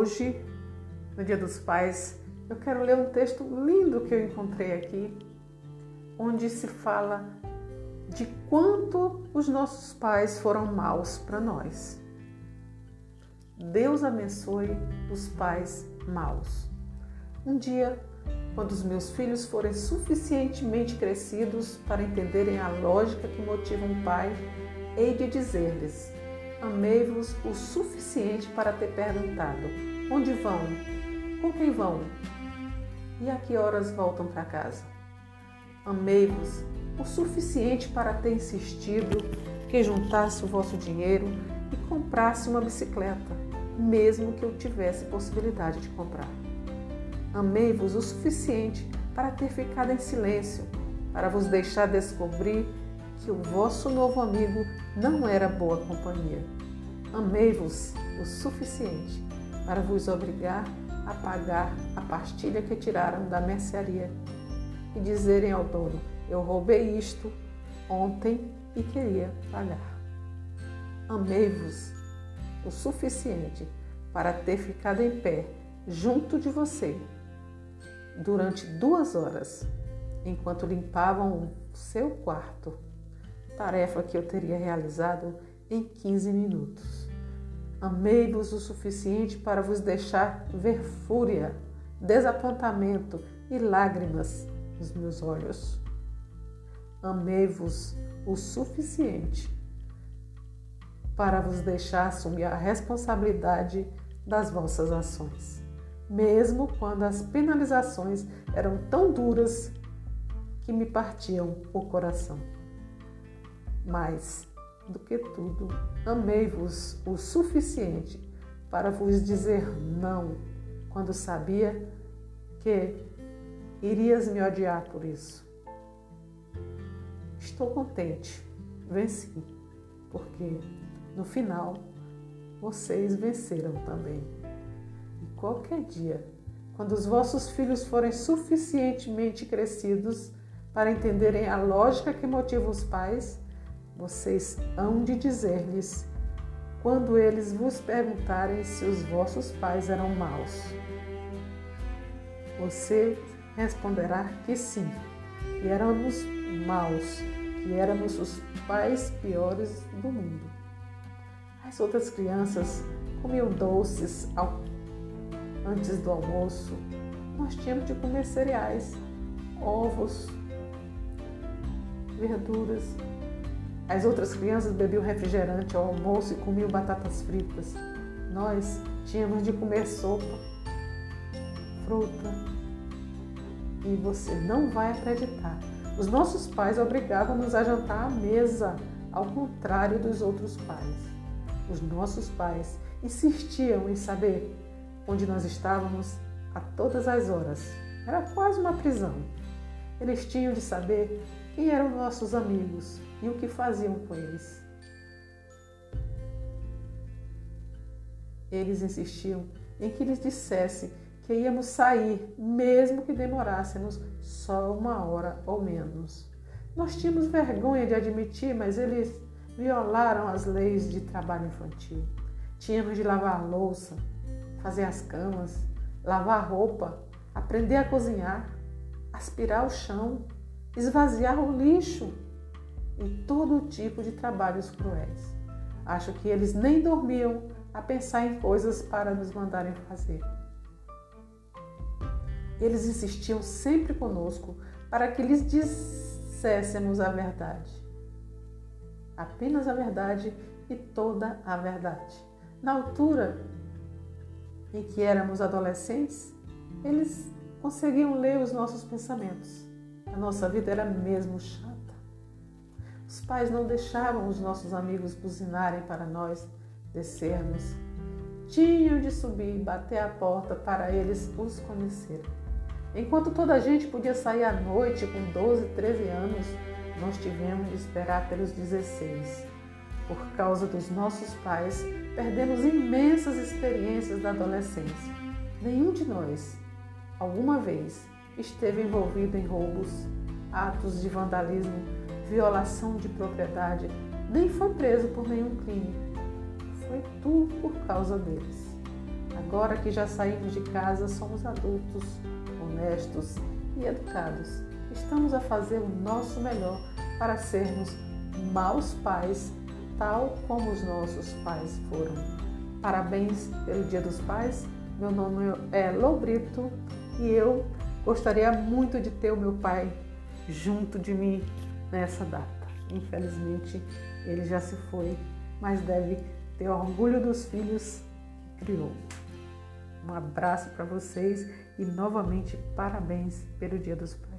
Hoje, no Dia dos Pais, eu quero ler um texto lindo que eu encontrei aqui, onde se fala de quanto os nossos pais foram maus para nós. Deus abençoe os pais maus. Um dia, quando os meus filhos forem suficientemente crescidos para entenderem a lógica que motiva um pai, hei de dizer-lhes: Amei-vos o suficiente para ter perguntado: Onde vão? Com quem vão? E a que horas voltam para casa? Amei-vos o suficiente para ter insistido que juntasse o vosso dinheiro e comprasse uma bicicleta, mesmo que eu tivesse possibilidade de comprar. Amei-vos o suficiente para ter ficado em silêncio, para vos deixar descobrir que o vosso novo amigo não era boa companhia. Amei-vos o suficiente para vos obrigar a pagar a pastilha que tiraram da mercearia e dizerem ao dono: Eu roubei isto ontem e queria pagar. Amei-vos o suficiente para ter ficado em pé junto de você durante duas horas enquanto limpavam o seu quarto tarefa que eu teria realizado em 15 minutos. Amei-vos o suficiente para vos deixar ver fúria, desapontamento e lágrimas nos meus olhos. Amei-vos o suficiente para vos deixar assumir a responsabilidade das vossas ações, mesmo quando as penalizações eram tão duras que me partiam o coração mais do que tudo, amei-vos o suficiente para vos dizer não, quando sabia que irias me odiar por isso. Estou contente, venci, porque no final vocês venceram também. E qualquer dia, quando os vossos filhos forem suficientemente crescidos para entenderem a lógica que motiva os pais, vocês hão de dizer-lhes quando eles vos perguntarem se os vossos pais eram maus. Você responderá que sim, que éramos maus, que éramos os pais piores do mundo. As outras crianças comiam doces ao... antes do almoço. Nós tínhamos de comer cereais, ovos, verduras, as outras crianças bebiam refrigerante ao almoço e comiam batatas fritas. Nós tínhamos de comer sopa, fruta. E você não vai acreditar. Os nossos pais obrigavam-nos a jantar à mesa, ao contrário dos outros pais. Os nossos pais insistiam em saber onde nós estávamos a todas as horas. Era quase uma prisão. Eles tinham de saber quem eram nossos amigos, e o que faziam com eles. Eles insistiam em que lhes dissesse que íamos sair, mesmo que demorássemos só uma hora ou menos. Nós tínhamos vergonha de admitir, mas eles violaram as leis de trabalho infantil. Tínhamos de lavar a louça, fazer as camas, lavar roupa, aprender a cozinhar, aspirar o chão, esvaziar o lixo e todo tipo de trabalhos cruéis. Acho que eles nem dormiam a pensar em coisas para nos mandarem fazer. Eles insistiam sempre conosco para que lhes disséssemos a verdade. Apenas a verdade e toda a verdade. Na altura em que éramos adolescentes, eles conseguiam ler os nossos pensamentos. A nossa vida era mesmo chata os pais não deixavam os nossos amigos buzinarem para nós descermos. Tinham de subir e bater a porta para eles os conhecerem. Enquanto toda a gente podia sair à noite com 12, 13 anos, nós tivemos de esperar pelos 16. Por causa dos nossos pais, perdemos imensas experiências da adolescência. Nenhum de nós, alguma vez, esteve envolvido em roubos, atos de vandalismo violação de propriedade, nem foi preso por nenhum crime. Foi tudo por causa deles. Agora que já saímos de casa, somos adultos, honestos e educados. Estamos a fazer o nosso melhor para sermos maus pais, tal como os nossos pais foram. Parabéns pelo Dia dos Pais. Meu nome é Lobrito e eu gostaria muito de ter o meu pai junto de mim nessa data. Infelizmente, ele já se foi, mas deve ter orgulho dos filhos que criou. Um abraço para vocês e novamente parabéns pelo Dia dos Pais.